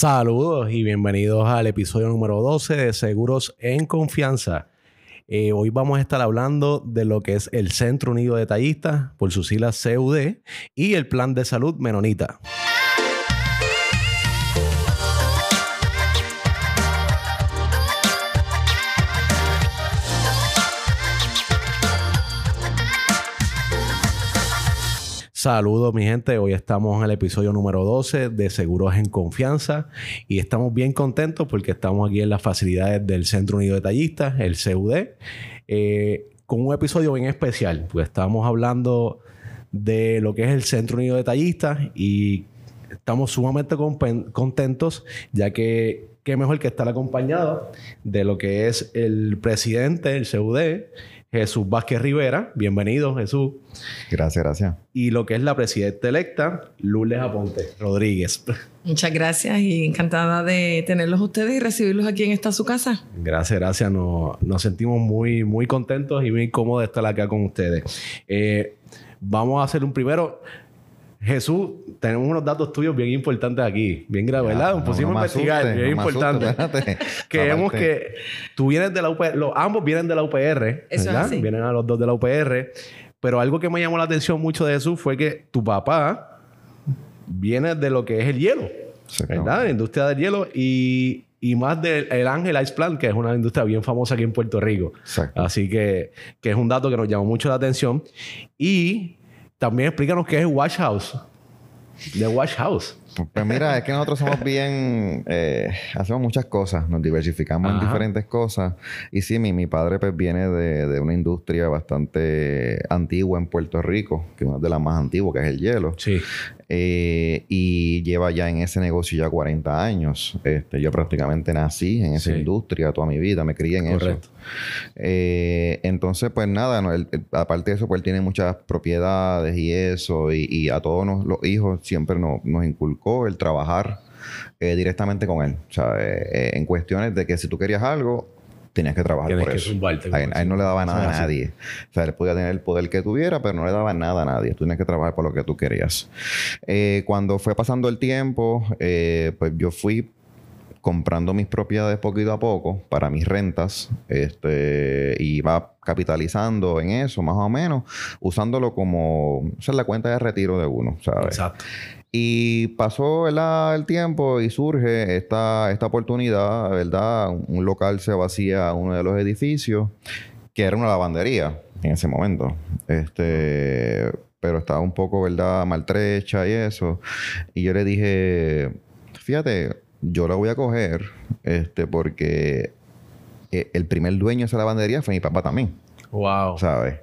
Saludos y bienvenidos al episodio número 12 de Seguros en Confianza. Eh, hoy vamos a estar hablando de lo que es el Centro Unido de Tallistas, por sus siglas CUD, y el Plan de Salud Menonita. Saludos mi gente, hoy estamos en el episodio número 12 de Seguros en Confianza y estamos bien contentos porque estamos aquí en las facilidades del Centro Unido de Tallistas, el CUD, eh, con un episodio bien especial, pues estamos hablando de lo que es el Centro Unido de Tallistas y estamos sumamente contentos ya que qué mejor que estar acompañado de lo que es el presidente del CUD, Jesús Vázquez Rivera. Bienvenido, Jesús. Gracias, gracias. Y lo que es la presidenta electa, Lourdes Aponte Rodríguez. Muchas gracias y encantada de tenerlos ustedes y recibirlos aquí en esta su casa. Gracias, gracias. Nos, nos sentimos muy, muy contentos y muy cómodos de estar acá con ustedes. Eh, vamos a hacer un primero. Jesús, tenemos unos datos tuyos bien importantes aquí, bien graves, ¿verdad? Nos pusimos a investigar, bien importante. que vemos que tú vienes de la UPR, los, ambos vienen de la UPR, ¿verdad? Vienen a los dos de la UPR. Pero algo que me llamó la atención mucho de Jesús fue que tu papá viene de lo que es el hielo, ¿verdad? La industria del hielo y, y más del Ángel Ice Plant, que es una industria bien famosa aquí en Puerto Rico. Así que, que es un dato que nos llamó mucho la atención. Y também é aplica no que é o Wash House. The né? Wash House. Pues mira, es que nosotros somos bien, eh, hacemos muchas cosas, nos diversificamos en diferentes cosas. Y sí, mi, mi padre pues viene de, de, una industria bastante antigua en Puerto Rico, que es una de las más antiguas, que es el hielo. Sí. Eh, y lleva ya en ese negocio ya 40 años. Este, yo prácticamente nací en esa industria toda mi vida, me crié en Correcto. eso. Eh, entonces, pues nada, aparte de eso, pues él tiene muchas propiedades y eso, y, a todos los hijos siempre nos, nos inculcó el trabajar eh, directamente con él. O sea, en cuestiones de que si tú querías algo, tenías que trabajar por eso. a, él, no le daba nada a nadie. O sea, él podía tener el poder que tuviera, pero no le daba nada a nadie. Tú tenías que trabajar por lo que tú querías. Eh, cuando fue pasando el tiempo, eh, pues yo fui comprando mis propiedades poquito a poco para mis rentas este, y iba capitalizando en eso más o menos, usándolo como o sea, la cuenta de retiro de uno, ¿sabes? Exacto. Y pasó el tiempo y surge esta, esta oportunidad, ¿verdad? Un local se vacía uno de los edificios, que era una lavandería en ese momento. Este, pero estaba un poco, ¿verdad? Maltrecha y eso. Y yo le dije, fíjate, yo la voy a coger, este, porque eh, el primer dueño de esa lavandería fue mi papá también. Wow. ¿Sabes?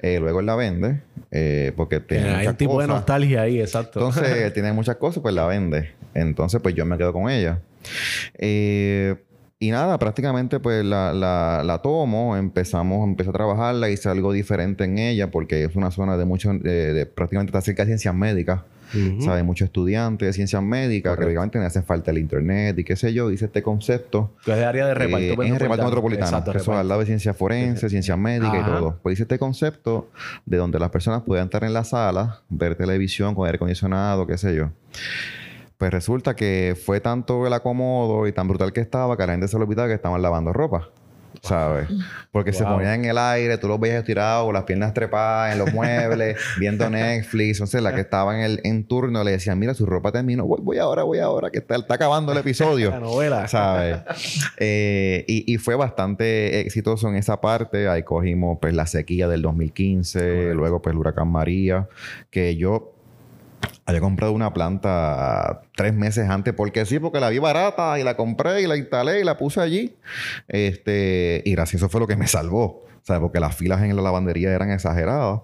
Eh, luego él la vende eh, porque tiene. Hay un tipo de nostalgia ahí, exacto. Entonces, tiene muchas cosas, pues la vende. Entonces, pues yo me quedo con ella. Eh, y nada, prácticamente pues la, la, la, tomo, empezamos, empecé a trabajarla, hice algo diferente en ella porque es una zona de mucho, de, de prácticamente está cerca de ciencias médicas. ¿Sabes? Muchos estudiantes de ciencias médicas que obviamente le hacen falta el internet y qué sé yo. Dice este concepto. Que es de área de reparto eh, Es el reparto metropolitano. Exacto, eso al lado de ciencia forense, ciencias médicas y todo. Pues dice este concepto de donde las personas puedan estar en la sala, ver televisión con aire acondicionado, qué sé yo. Pues resulta que fue tanto el acomodo y tan brutal que estaba que a la gente se le olvidaba que estaban lavando ropa. ¿Sabes? Porque se ponían en el aire, tú los veías estirados, con las piernas trepadas en los muebles, viendo Netflix. Entonces, la que estaba en el en turno le decían, mira, su ropa terminó, voy, voy ahora, voy ahora, que está, está acabando el episodio. la novela. ¿Sabes? Eh, y, y, fue bastante exitoso en esa parte. Ahí cogimos, pues, la sequía del 2015, luego, pues, el huracán María, que yo había comprado una planta tres meses antes porque sí, porque la vi barata y la compré y la instalé y la puse allí. Este, y gracias, eso fue lo que me salvó. ¿sabes? Porque las filas en la lavandería eran exageradas.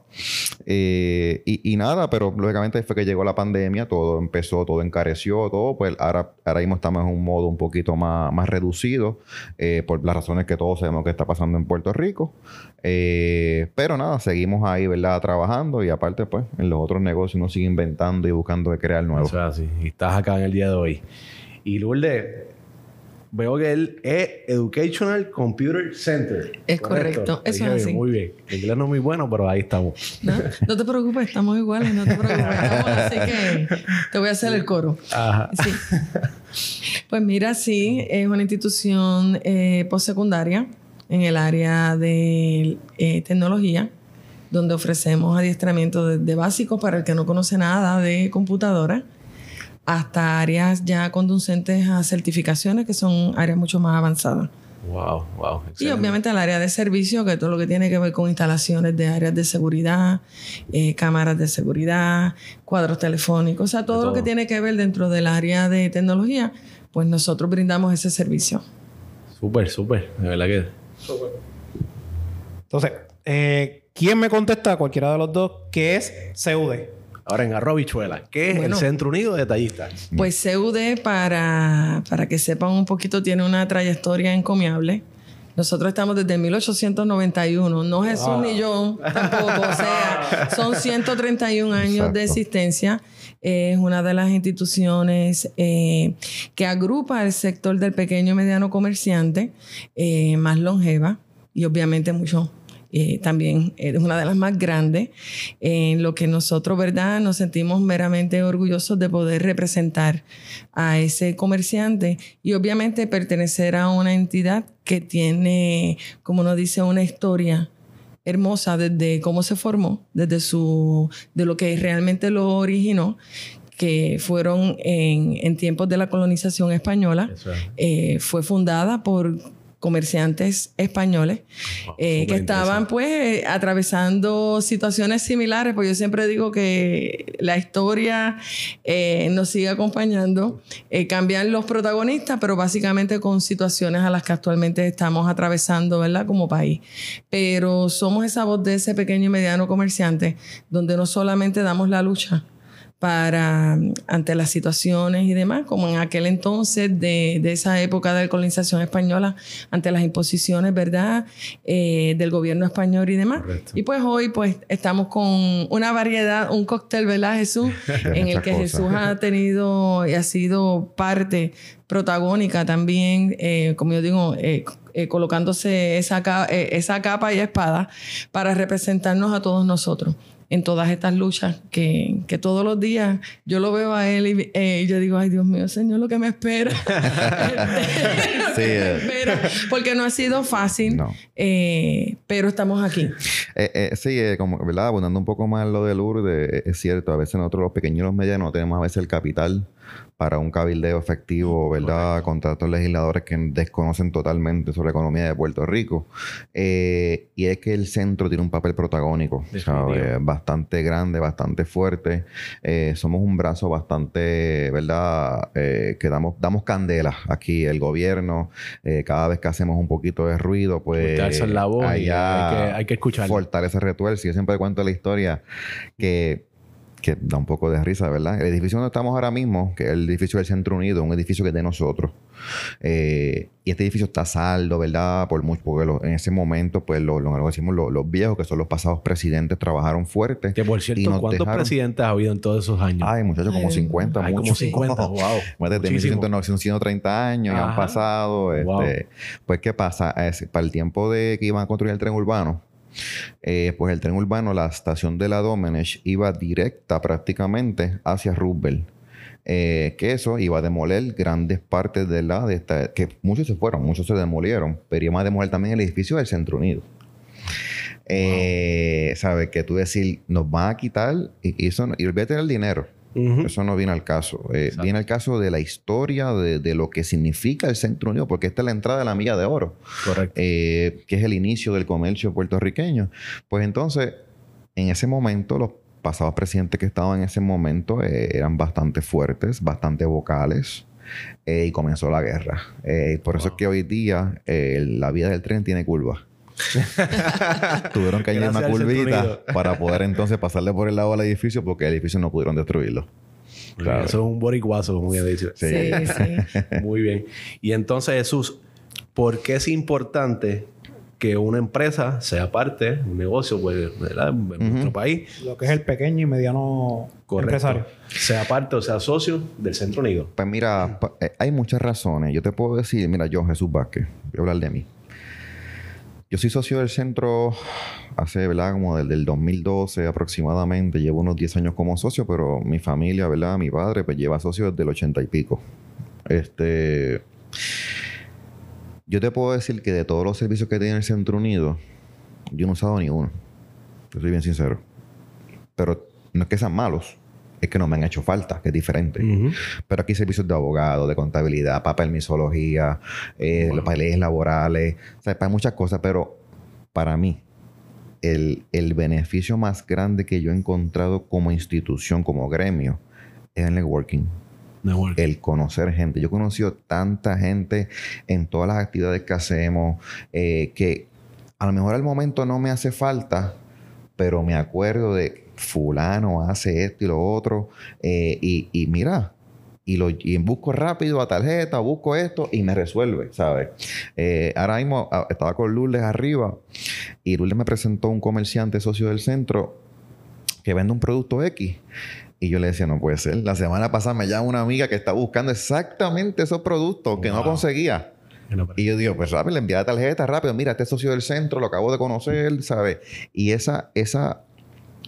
Eh, y, nada, pero lógicamente fue que llegó la pandemia, todo empezó, todo encareció, todo, pues ahora, ahora mismo estamos en un modo un poquito más, más reducido, eh, por las razones que todos sabemos que está pasando en Puerto Rico. Eh, pero nada, seguimos ahí, ¿verdad? Trabajando y aparte, pues, en los otros negocios uno sigue inventando y buscando de crear nuevos. O sea, sí. Y estás acá en el día de hoy. Y Lourdes, Veo que él es Educational Computer Center. Es correcto. Eso es así. Muy bien. El inglés no es muy bueno, pero ahí estamos. No, no te preocupes, estamos iguales, no te preocupes. así que te voy a hacer el coro. Ajá. Sí. Pues mira, sí, es una institución eh, postsecundaria en el área de eh, tecnología, donde ofrecemos adiestramiento de, básicos para el que no conoce nada de computadora, hasta áreas ya conducentes a certificaciones que son áreas mucho más avanzadas. Wow, wow. Y obviamente el área de servicio, que todo lo que tiene que ver con instalaciones de áreas de seguridad, eh, cámaras de seguridad, cuadros telefónicos, o sea, todo, lo que tiene que ver dentro del área de tecnología, pues nosotros brindamos ese servicio. Súper, súper, de verdad que. Entonces, eh, ¿quién me contesta? Cualquiera de los dos, ¿qué es CUD? Ahora en Arrobichuela, ¿qué es el Centro Unido de Detallistas? Pues CUD, para, para que sepan un poquito, tiene una trayectoria encomiable. Nosotros estamos desde 1891, no Jesús ni yo tampoco, o sea, son 131 años de existencia. Es una de las instituciones eh, que agrupa el sector del pequeño y mediano comerciante eh, más longeva y obviamente mucho eh, también es una de las más grandes, en lo que nosotros, ¿verdad?, nos sentimos meramente orgullosos de poder representar a ese comerciante y obviamente pertenecer a una entidad que tiene, como nos dice, una historia hermosa desde cómo se formó, desde su, de lo que realmente lo originó, que fueron en, tiempos de la colonización española. Eh, fue fundada por comerciantes españoles eh, que estaban pues atravesando situaciones similares, pues yo siempre digo que la historia eh, nos sigue acompañando, eh, cambian los protagonistas, pero básicamente con situaciones a las que actualmente estamos atravesando, ¿verdad? Como país. Pero somos esa voz de ese pequeño y mediano comerciante, donde no solamente damos la lucha, para ante las situaciones y demás, como en aquel entonces de, de esa época de colonización española, ante las imposiciones, ¿verdad?, eh, del gobierno español y demás. Y pues hoy pues estamos con una variedad, un cóctel, ¿verdad, Jesús? en el que Jesús ha tenido y ha sido parte protagónica también, eh, como yo digo, eh, colocándose esa, esa capa y espada para representarnos a todos nosotros en todas estas luchas que, que, todos los días yo lo veo a él y, eh, yo digo, ay Dios mío, Señor, lo que me espera. sí, eh. Porque no ha sido fácil, eh, pero estamos aquí. sí, como, ¿verdad? Abundando un poco más lo de Lourdes, es cierto, a veces nosotros los pequeños y los medianos no tenemos a veces el capital para un cabildeo efectivo, ¿verdad? Contra estos legisladores que desconocen totalmente sobre la economía de Puerto Rico. Eh, y es que el centro tiene un papel protagónico, Bastante grande, bastante fuerte. Eh, somos un brazo bastante, ¿verdad? Eh, que damos, damos candela aquí, el gobierno. cada vez que hacemos un poquito de ruido, pues. la voz hay, que, hay que escuchar. Fortaleza retuerce. Yo siempre cuento la historia que que da un poco de risa, ¿verdad? El edificio donde estamos ahora mismo, que es el edificio del Centro Unido, un edificio que es de nosotros. Eh, y este edificio está saldo, ¿verdad? Por mucho, porque en ese momento, pues lo, lo, decimos los, viejos, que son los pasados presidentes, trabajaron fuerte. Que por cierto, ¿cuántos presidentes ha habido en todos esos años? Ay, muchachos, como 50. Ay, como 50, wow. Desde 1930 años y han pasado. Este, pues, ¿qué pasa? para el tiempo de que iban a construir el tren urbano, eh, pues el tren urbano, la estación de la Domenech, iba directa prácticamente hacia Roosevelt. Eh, que eso iba a demoler grandes partes de la de esta, que muchos se fueron, muchos se demolieron, pero iba a demoler también el edificio del Centro Unido. Eh, ¿Sabes? Que tú decir, nos van a quitar y, y eso, y olvídate el dinero. Eso no viene al caso. Eh, viene al caso de la historia, de, lo que significa el Centro Unido, porque esta es la entrada de la Milla de Oro. Correcto. Eh, que es el inicio del comercio puertorriqueño. Pues entonces, en ese momento, los pasados presidentes que estaban en ese momento eh, eran bastante fuertes, bastante vocales. y comenzó la guerra. por eso es que hoy día la vida del tren tiene curvas. Tuvieron que añadir una curvita para poder entonces pasarle por el lado del edificio porque el edificio no pudieron destruirlo. Claro. Eso es un boricuazo, como ya dicho. Sí, sí. Muy bien. Y entonces, Jesús, ¿por qué es importante que una empresa sea parte, un negocio, pues, En nuestro país. Lo que es el pequeño y mediano empresario. Sea parte o sea socio del Centro Unido. Pues mira, eh, hay muchas razones. Yo te puedo decir, mira, yo, Jesús Vázquez, voy a hablar de mí. Yo soy socio del centro hace, ¿verdad? Como desde el 2012 aproximadamente. Llevo unos 10 años como socio, pero mi familia, ¿verdad? Mi padre, pues lleva socio desde el 80 y pico. Este. Yo te puedo decir que de todos los servicios que tiene el Centro Unido, yo no he usado ni uno. Yo soy bien sincero. Pero no es que sean malos, que no me han hecho falta, que es diferente. Pero aquí servicios de abogado, de contabilidad, para permisología, eh, para leyes laborales, o sea, para muchas cosas, pero para mí, el, el, beneficio más grande que yo he encontrado como institución, como gremio, es el networking. El conocer gente. Yo he conocido tanta gente en todas las actividades que hacemos eh, que a lo mejor al momento no me hace falta, pero me acuerdo de fulano hace esto y lo otro. Eh, y, mira, y, lo, y busco rápido a tarjeta, busco esto y me resuelve, ¿sabes? Eh, ahora mismo ah, estaba con Lourdes arriba y Lourdes me presentó un comerciante socio del centro que vende un producto X. Y yo le decía, no puede ser. La semana pasada me llama una amiga que está buscando exactamente esos productos que no conseguía. Y yo digo, pues rápido, le envía la tarjeta rápido. Mira, este socio del centro, lo acabo de conocer, ¿sabes? Y esa, esa,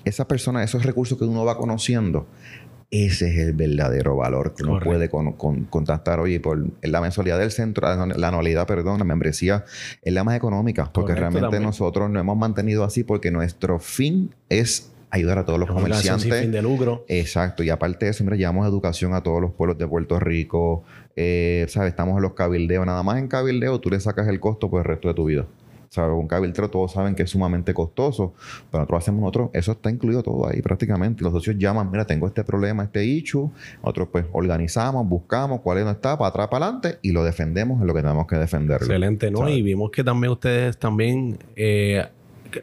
esa persona, esos recursos que uno va conociendo, ese es el verdadero valor que uno puede con, contactar. Oye, por la mensualidad del centro, la, anualidad, perdón, la membresía es la más económica, porque realmente nosotros nos hemos mantenido así porque nuestro fin es ayudar a todos los comerciantes. Sin fin de lucro. Exacto. Y aparte de eso, siempre llevamos educación a todos los pueblos de Puerto Rico. Eh, ¿Sabes? Estamos en los cabildeos. Nada más en cabildeo tú le sacas el costo por el resto de tu vida. ¿Sabes? Un cabildero todos saben que es sumamente costoso. Pero nosotros hacemos nosotros, eso está incluido todo ahí prácticamente. Los socios llaman, mira, tengo este problema, este issue. Nosotros pues organizamos, buscamos cuál es no está, para atrás, para adelante y lo defendemos en lo que tenemos que defender. Excelente, ¿no? Y vimos que también ustedes también eh,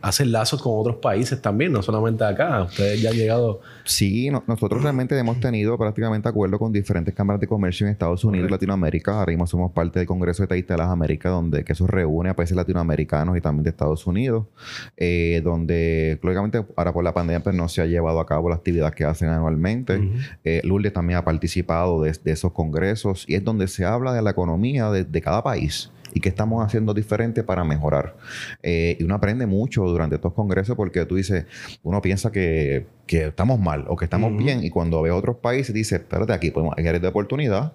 hacen lazos con otros países también, no solamente acá. Ustedes ya han llegado. Sí, nosotros realmente hemos tenido prácticamente acuerdo con diferentes cámaras de comercio en Estados Unidos y Latinoamérica. Ahora mismo somos parte del Congreso de Taísta de las Américas, donde que eso reúne a países latinoamericanos y también de Estados Unidos, eh, donde, lógicamente, ahora por la pandemia pues, no se ha llevado a cabo la actividad que hacen anualmente. Uh Lourdes también ha participado de, esos congresos y es donde se habla de la economía de cada país y qué estamos haciendo diferente para mejorar. Eh, y uno aprende mucho durante estos congresos porque tú dices, uno piensa que, que estamos mal o que estamos bien y cuando ve otros países dice, espérate, aquí podemos, áreas de oportunidad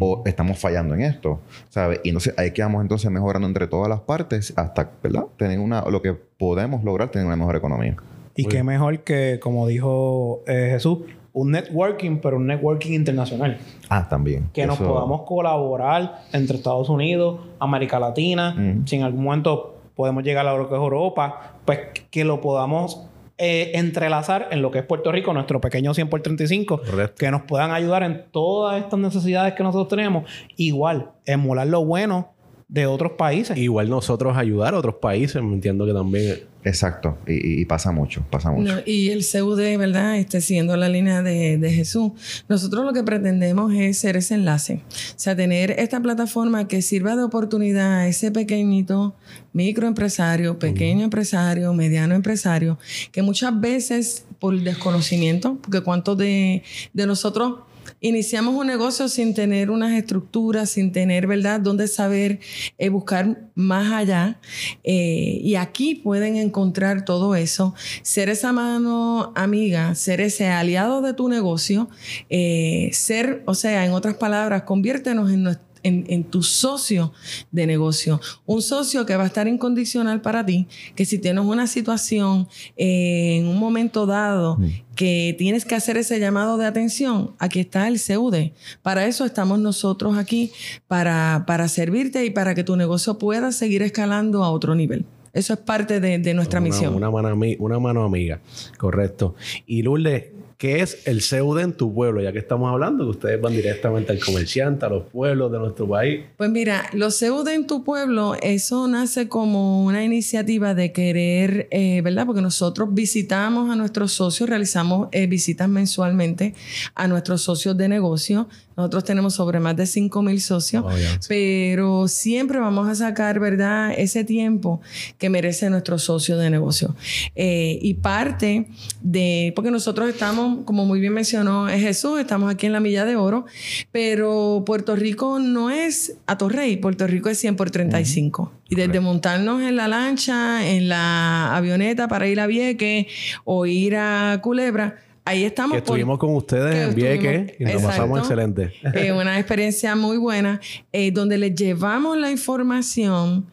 o estamos fallando en esto, ¿sabes? Y entonces ahí quedamos entonces mejorando entre todas las partes hasta, ¿verdad? Tener una, lo que podemos lograr, tener una mejor economía. Y qué mejor que, como dijo eh, Jesús, un networking, pero un networking internacional. Ah, también. Que nos podamos colaborar entre Estados Unidos, América Latina, si en algún momento podemos llegar a lo que es Europa, pues que lo podamos eh, entrelazar en lo que es Puerto Rico, nuestro pequeño 100 por 35, que nos puedan ayudar en todas estas necesidades que nosotros tenemos. Igual, emular lo bueno de otros países. Igual nosotros ayudar a otros países, me entiendo que también Exacto, y, pasa mucho, pasa mucho. y el CUD, ¿verdad? Este, siguiendo la línea de, Jesús, nosotros lo que pretendemos es ser ese enlace, o sea, tener esta plataforma que sirva de oportunidad a ese pequeñito microempresario, pequeño empresario, mediano empresario, que muchas veces por desconocimiento, porque cuántos de, de nosotros iniciamos un negocio sin tener unas estructuras, sin tener, ¿verdad?, dónde saber eh, buscar más allá. Eh, y aquí pueden encontrar todo eso, ser esa mano amiga, ser ese aliado de tu negocio, eh, ser, o sea, en otras palabras, conviértenos en nuestro en, tu socio de negocio. Un socio que va a estar incondicional para ti, que si tienes una situación eh, en un momento dado mm. que tienes que hacer ese llamado de atención, aquí está el CUD. Para eso estamos nosotros aquí, para, para servirte y para que tu negocio pueda seguir escalando a otro nivel. Eso es parte de, nuestra misión. Una mano, una mano amiga, correcto. Y Lourdes, ¿Qué es el CEUD en tu pueblo? Ya que estamos hablando, que ustedes van directamente al comerciante, a los pueblos de nuestro país. Pues mira, los CEUD en tu pueblo, eso nace como una iniciativa de querer, eh, ¿verdad? Porque nosotros visitamos a nuestros socios, realizamos eh, visitas mensualmente a nuestros socios de negocio nosotros tenemos sobre más de 5 mil socios, oh, pero siempre vamos a sacar, ¿verdad?, ese tiempo que merece nuestro socio de negocio. Eh, y parte de, porque nosotros estamos, como muy bien mencionó Jesús, estamos aquí en la Milla de Oro, pero Puerto Rico no es a Torrey, Puerto Rico es 100 por 35. Y desde montarnos en la lancha, en la avioneta para ir a Vieques o ir a Culebra, ahí estamos. Que estuvimos con ustedes en Vieques y nos pasamos excelente. Eh, una experiencia muy buena, eh, donde les llevamos la información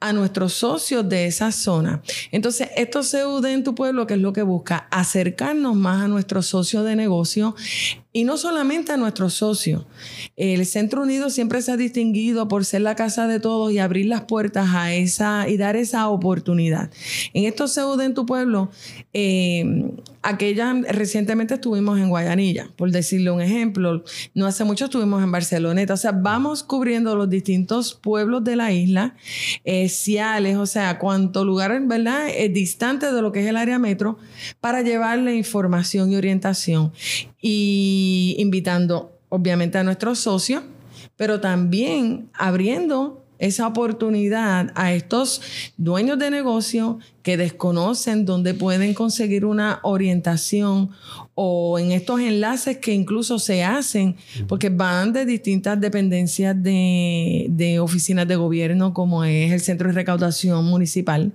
a nuestros socios de esa zona. Entonces, esto CUD en tu pueblo, que es lo que busca, acercarnos más a nuestros socios de negocio y no solamente a nuestros socios. El Centro Unido siempre se ha distinguido por ser la casa de todos y abrir las puertas a esa y dar esa oportunidad. En estos CUD en tu pueblo, eh, aquella recientemente estuvimos en Guayanilla, por decirle un ejemplo. No hace mucho estuvimos en Barceloneta. O sea, vamos cubriendo los distintos pueblos de la isla, eh, Ciales, o sea, cuánto lugar, ¿verdad? Es distante de lo que es el área metro, para llevarle información y orientación y invitando obviamente a nuestros socios, pero también abriendo esa oportunidad a estos dueños de negocio que desconocen dónde pueden conseguir una orientación o en estos enlaces que incluso se hacen, porque van de distintas dependencias de, oficinas de gobierno, como es el Centro de Recaudación Municipal,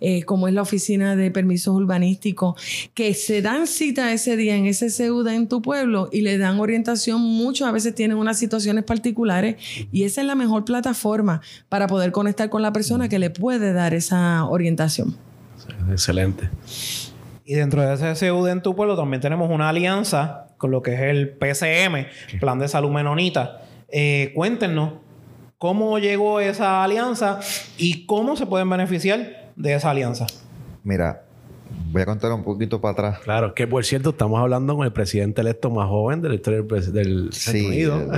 eh, como es la Oficina de Permisos Urbanísticos, que se dan cita ese día en ese CEUDA en tu pueblo y le dan orientación. Muchos a veces tienen unas situaciones particulares y esa es la mejor plataforma para poder conectar con la persona que le puede dar esa orientación. Excelente. Y dentro de ese CUD en tu pueblo también tenemos una alianza con lo que es el PCM, Plan de Salud Menonita. Eh, cuéntenos cómo llegó esa alianza y cómo se pueden beneficiar de esa alianza. Mira, voy a contar un poquito para atrás. Claro, que por cierto, estamos hablando con el presidente electo más joven de la historia del, sí, Unido.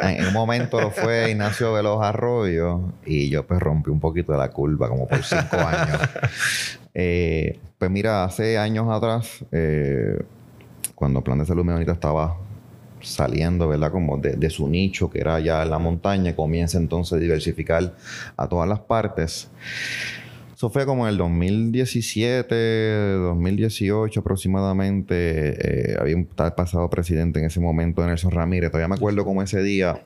en un momento lo fue Ignacio Veloz Arroyo y yo pues rompí un poquito de la curva, como por cinco años. Eh, pues mira, hace años atrás, eh, cuando Plan de Salud Menonita estaba saliendo, ¿verdad? Como de, de, su nicho, que era ya la montaña, comienza entonces a diversificar a todas las partes. Eso fue como en el 2017, 2018 aproximadamente. Eh, había un tal pasado presidente en ese momento, Nelson Ramírez. Todavía me acuerdo como ese día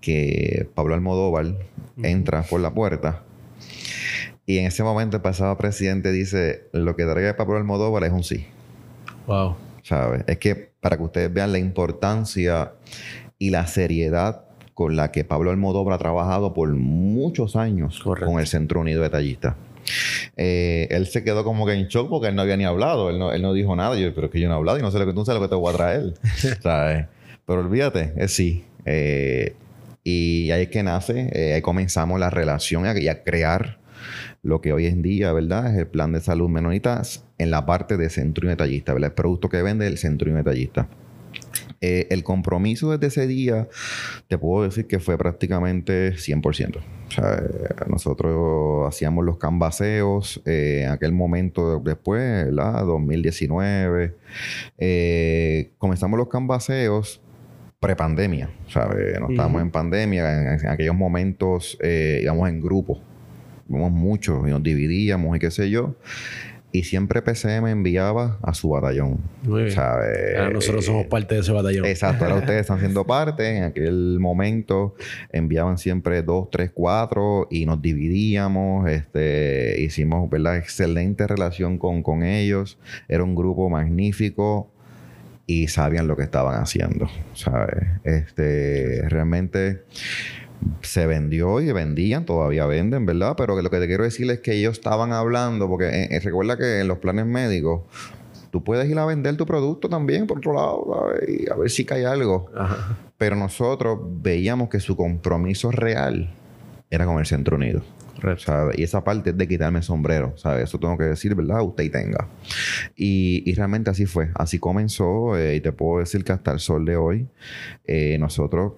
que Pablo Almodóvar entra por la puerta. Y en ese momento el pasado presidente dice, lo que traiga Pablo Almodóvar es un sí. Wow. ¿Sabes? Es que para que ustedes vean la importancia y la seriedad con la que Pablo Almodóvar ha trabajado por muchos años con el Centro Unido de Tallistas. Eh, él se quedó como que en shock porque él no había ni hablado. Él no, él no dijo nada. Yo, pero es que yo no he hablado y no sé lo que tú sabes lo que te voy a traer. ¿Sabes? Pero olvídate, es sí. Eh, y ahí es que nace, eh, ahí comenzamos la relación y a, crear lo que hoy en día, ¿verdad? Es el plan de salud menonitas en la parte de centro y metallista, ¿verdad? El producto que vende el centro y metallista. Eh, el compromiso desde ese día, te puedo decir que fue prácticamente 100%. O sea, eh, nosotros hacíamos los canvaseos eh, en aquel momento después, ¿verdad? 2019. comenzamos los canvaseos prepandemia, ¿sabes? No estábamos en pandemia. En, aquellos momentos íbamos en grupo. Íbamos muchos y nos dividíamos y qué sé yo y siempre PCM enviaba a su batallón. nosotros somos parte de ese batallón. Exacto, ahora ustedes están siendo parte. En aquel momento enviaban siempre dos, tres, cuatro y nos dividíamos. Este, hicimos, ¿verdad? Excelente relación con, con ellos. Era un grupo magnífico y sabían lo que estaban haciendo, ¿sabes? Este, realmente se vendió y vendían, todavía venden, ¿verdad? Pero lo que te quiero decir es que ellos estaban hablando, porque eh, eh, recuerda que en los planes médicos tú puedes ir a vender tu producto también por otro lado, ¿sabes? Y a ver si cae algo. Pero nosotros veíamos que su compromiso real era con el Centro Unido. Y esa parte es de quitarme el sombrero, ¿sabes? Eso tengo que decir, ¿verdad? Usted y tenga. Y, realmente así fue. Así comenzó eh, y te puedo decir que hasta el sol de hoy nosotros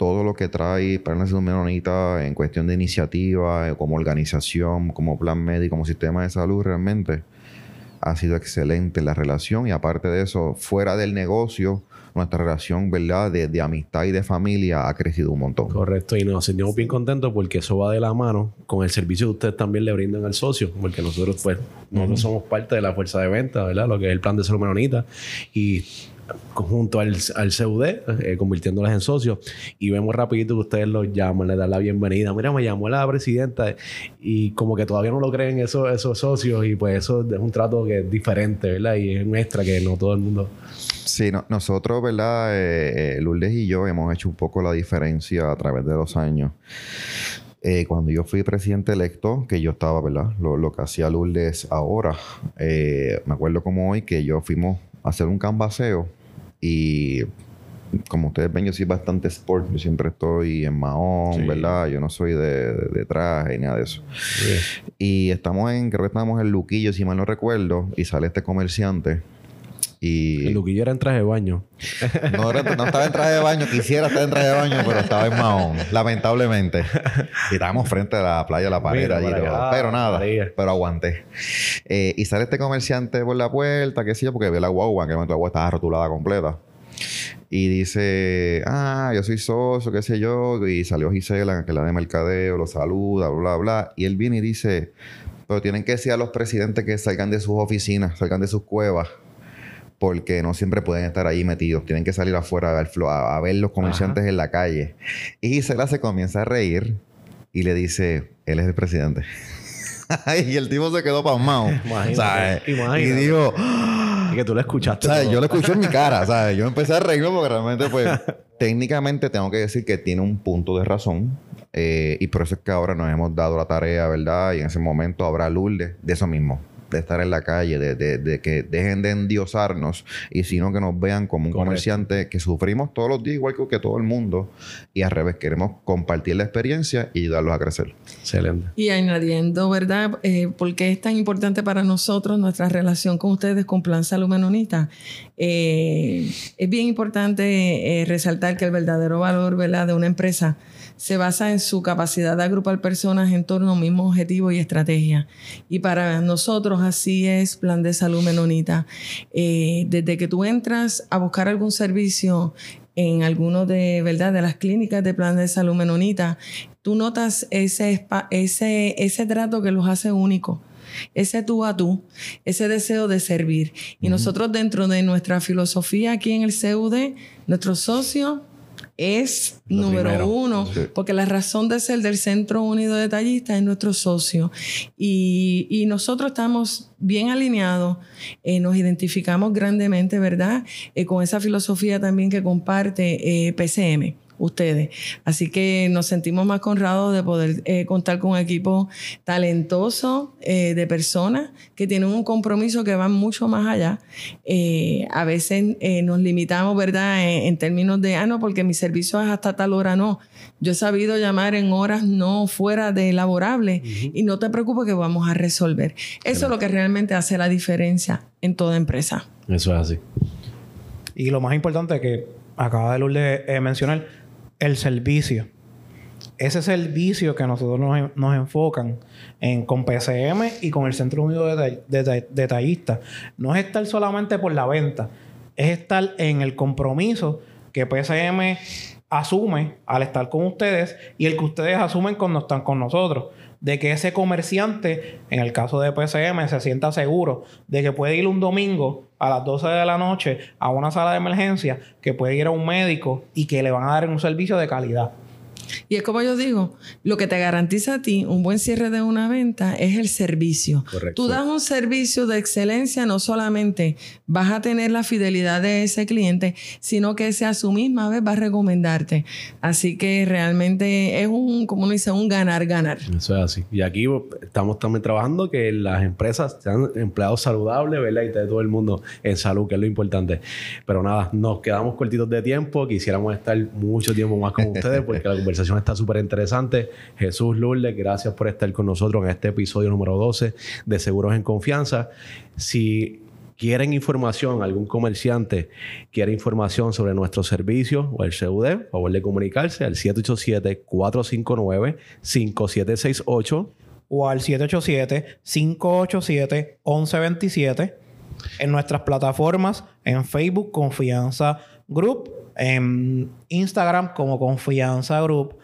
todo lo que trae para Nación Menonita en cuestión de iniciativa, eh, como organización, como plan médico, como sistema de salud, realmente ha sido excelente la relación y aparte de eso, fuera del negocio, nuestra relación, ¿verdad? De, amistad y de familia ha crecido un montón. Correcto, y nos sentimos bien contentos porque eso va de la mano con el servicio que ustedes también le brindan al socio, porque nosotros, pues, nosotros somos parte de la fuerza de venta, ¿verdad? Lo que es el plan de salud menonita y junto al, al CUD, eh, convirtiéndolas en socios. Y vemos rapidito que ustedes los llaman, le dan la bienvenida. Mira, me llamó la presidenta y como que todavía no lo creen esos, esos socios y pues eso es un trato que es diferente, ¿verdad? Y es nuestra que no todo el mundo... Sí, nosotros, ¿verdad? Eh, eh, Lourdes y yo hemos hecho un poco la diferencia a través de los años. Eh, cuando yo fui presidente electo, que yo estaba, ¿verdad? Lo, que hacía Lourdes ahora, me acuerdo como hoy que yo fuimos a hacer un canvaseo y como ustedes ven, yo soy bastante sport. Yo siempre estoy en mahón, ¿verdad? Yo no soy de, de, traje ni nada de eso. Y estamos en, creo que estamos en Luquillo, si mal no recuerdo, y sale este comerciante y... El Luquillo era en traje de baño. No, estaba en traje de baño. Quisiera estar en traje de baño, pero estaba en Mahón. Lamentablemente. Y estábamos frente a la playa de la pared allí. pero nada. Pero aguanté. Eh, y sale este comerciante por la puerta, qué sé yo, porque ve la guagua, que la guagua estaba rotulada completa. Y dice, ah, yo soy socio, qué sé yo. Y salió Gisela, que la de mercadeo, lo saluda, bla, bla, bla. Y él viene y dice, pero tienen que decir a los presidentes que salgan de sus oficinas, salgan de sus cuevas porque no siempre pueden estar ahí metidos. Tienen que salir afuera a ver, a, ver los comerciantes en la calle. Y Gisela se comienza a reír y le dice, él es el presidente. y el tipo se quedó pasmado. Imagínate, Y digo... Y que tú lo escuchaste. Yo lo escuché en mi cara. ¿sabes? Yo empecé a reírme porque realmente, pues, técnicamente tengo que decir que tiene un punto de razón. Eh, y por eso es que ahora nos hemos dado la tarea, ¿verdad? Y en ese momento habrá Lourdes de eso mismo de estar en la calle, de, que dejen de endiosarnos y sino que nos vean como un comerciante que sufrimos todos los días igual que, todo el mundo y al revés, queremos compartir la experiencia y ayudarlos a crecer. Excelente. Y añadiendo, ¿verdad? Eh, ¿Por qué es tan importante para nosotros nuestra relación con ustedes con Plan Salud Menonita? Eh, es bien importante eh, resaltar que el verdadero valor, ¿verdad? De una empresa se basa en su capacidad de agrupar personas en torno a un mismo objetivo y estrategia. Y para nosotros así es Plan de Salud Menonita. Eh, desde que tú entras a buscar algún servicio en alguno de, ¿verdad? de las clínicas de Plan de Salud Menonita, tú notas ese, ese, ese trato que los hace únicos ese tú a tú, ese deseo de servir. Y nosotros dentro de nuestra filosofía aquí en el CUD, nuestros socios es número uno, porque la razón de ser del Centro Unido de Tallistas es nuestro socio. Y, nosotros estamos bien alineados, eh, nos identificamos grandemente, ¿verdad? Eh, con esa filosofía también que comparte eh, PCM ustedes. Así que nos sentimos más honrados de poder eh, contar con un equipo talentoso eh, de personas que tienen un compromiso que va mucho más allá. Eh, a veces nos limitamos, ¿verdad?, en, términos de, ah, no, porque mi servicio es hasta tal hora, no. Yo he sabido llamar en horas no fuera de laborable y no te preocupes que vamos a resolver. Eso es lo que realmente hace la diferencia en toda empresa. Eso es así. Y lo más importante que acaba de Lourdes mencionar, el servicio. Ese servicio que nosotros nos, enfocan en, con PCM y con el Centro Unido de, Detallistas. No es estar solamente por la venta, es estar en el compromiso que PCM asume al estar con ustedes y el que ustedes asumen cuando están con nosotros de que ese comerciante, en el caso de PCM, se sienta seguro de que puede ir un domingo a las 12 de la noche a una sala de emergencia, que puede ir a un médico y que le van a dar un servicio de calidad. Y es como yo digo, lo que te garantiza a ti un buen cierre de una venta es el servicio. Tú das un servicio de excelencia, no solamente vas a tener la fidelidad de ese cliente, sino que ese a su misma vez va a recomendarte. Así que realmente es un, como uno dice, un ganar-ganar. Eso es así. Y aquí estamos también trabajando que las empresas sean empleados saludables, ¿verdad? Y de todo el mundo en salud, que es lo importante. Pero nada, nos quedamos cortitos de tiempo. Quisiéramos estar mucho tiempo más con ustedes porque la conversación está súper interesante. Jesús Lourdes, gracias por estar con nosotros en este episodio número 12 de Seguros en Confianza. Si quieren información, algún comerciante quiere información sobre nuestros servicios o el CUD, favor de comunicarse al 787-459-5768 o al 787-587-1127 en nuestras plataformas en Facebook Confianza Group en Instagram como Confianza Group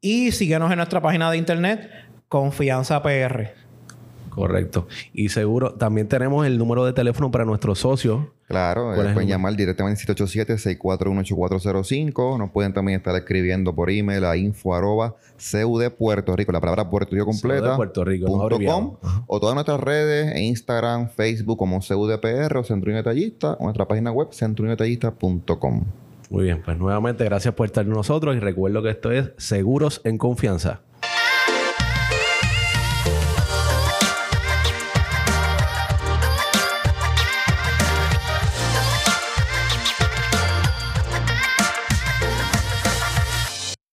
y síguenos en nuestra página de internet Confianza PR. Correcto. Y seguro, también tenemos el número de teléfono para nuestros socios Claro, eh, pueden llamar directamente al 787-641-8405. Nos pueden también estar escribiendo por email a info arroba Puerto Rico, la palabra Puerto Rico completa. Puerto Rico, o todas nuestras redes, Instagram, Facebook como CUDPR o Centro Detallista, o nuestra página web centrodetallista.com. Muy bien, pues nuevamente gracias por estar con nosotros y recuerdo que esto es Seguros en Confianza.